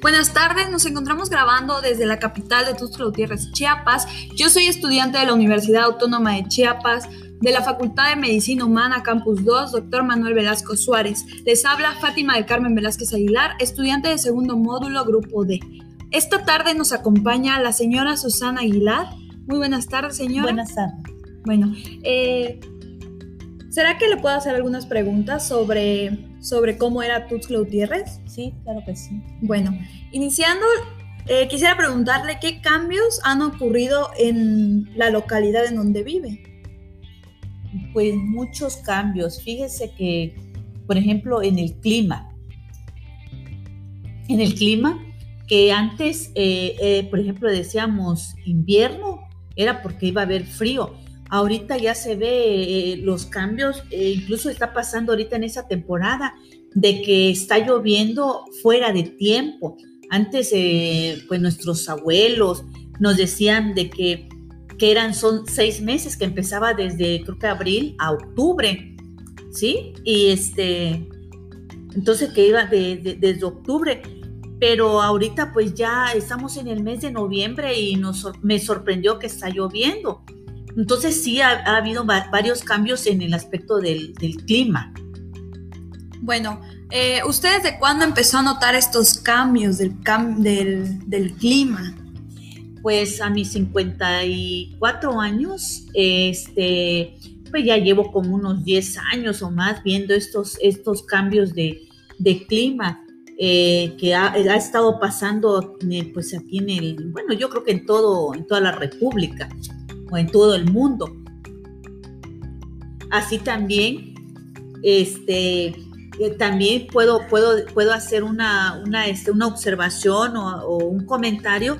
Buenas tardes, nos encontramos grabando desde la capital de Tuxtla Gutiérrez, Chiapas. Yo soy estudiante de la Universidad Autónoma de Chiapas, de la Facultad de Medicina Humana Campus 2, doctor Manuel Velasco Suárez. Les habla Fátima de Carmen Velázquez Aguilar, estudiante de segundo módulo, grupo D. Esta tarde nos acompaña la señora Susana Aguilar. Muy buenas tardes, señora. Buenas tardes. Bueno, eh, ¿será que le puedo hacer algunas preguntas sobre sobre cómo era Tuxtla Gutiérrez? Sí, claro que sí. Bueno, iniciando, eh, quisiera preguntarle qué cambios han ocurrido en la localidad en donde vive. Pues muchos cambios. Fíjese que, por ejemplo, en el clima. En el clima, que antes, eh, eh, por ejemplo, decíamos invierno, era porque iba a haber frío Ahorita ya se ve eh, los cambios, eh, incluso está pasando ahorita en esa temporada de que está lloviendo fuera de tiempo. Antes, eh, pues nuestros abuelos nos decían de que, que eran, son seis meses, que empezaba desde, creo que abril a octubre, ¿sí? Y este, entonces que iba desde octubre, pero ahorita pues ya estamos en el mes de noviembre y nos, me sorprendió que está lloviendo. Entonces sí ha, habido varios cambios en el aspecto del, clima. Bueno, eh, ¿usted desde cuándo empezó a notar estos cambios del, del, clima? Pues a mis 54 años, este, pues ya llevo como unos 10 años o más viendo estos, estos cambios de, clima. Eh, que ha, ha, estado pasando pues aquí en el, bueno, yo creo que en todo, en toda la República o en todo el mundo. Así también, este, eh, también puedo, puedo, puedo hacer una, una, este, una observación o, un comentario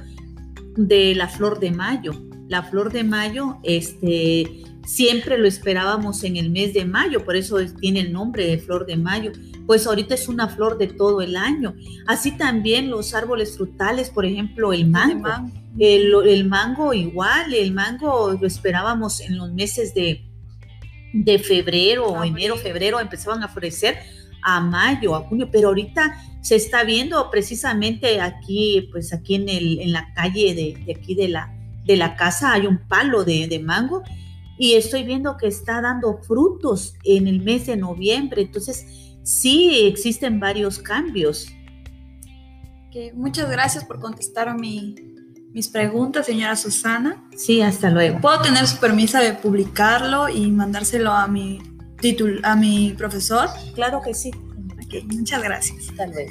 de la flor de mayo. La flor de mayo, este, siempre lo esperábamos en el mes de mayo, por eso tiene el nombre de flor de mayo. Pues ahorita es una flor de todo el año. Así también los árboles frutales, por ejemplo, el mango. El, mango igual, el mango lo esperábamos en los meses de, de febrero, enero, febrero, empezaban a florecer a mayo, a junio, pero ahorita se está viendo precisamente aquí, pues aquí en, el, en la calle de, aquí de la, de la casa hay un palo de, de mango y estoy viendo que está dando frutos en el mes de noviembre, entonces sí existen varios cambios. muchas gracias por contestar a mi, mis preguntas, señora Susana. Sí, hasta luego. ¿Puedo tener su permiso de publicarlo y mandárselo a mi título, a mi profesor? Claro que sí. muchas gracias. Hasta luego.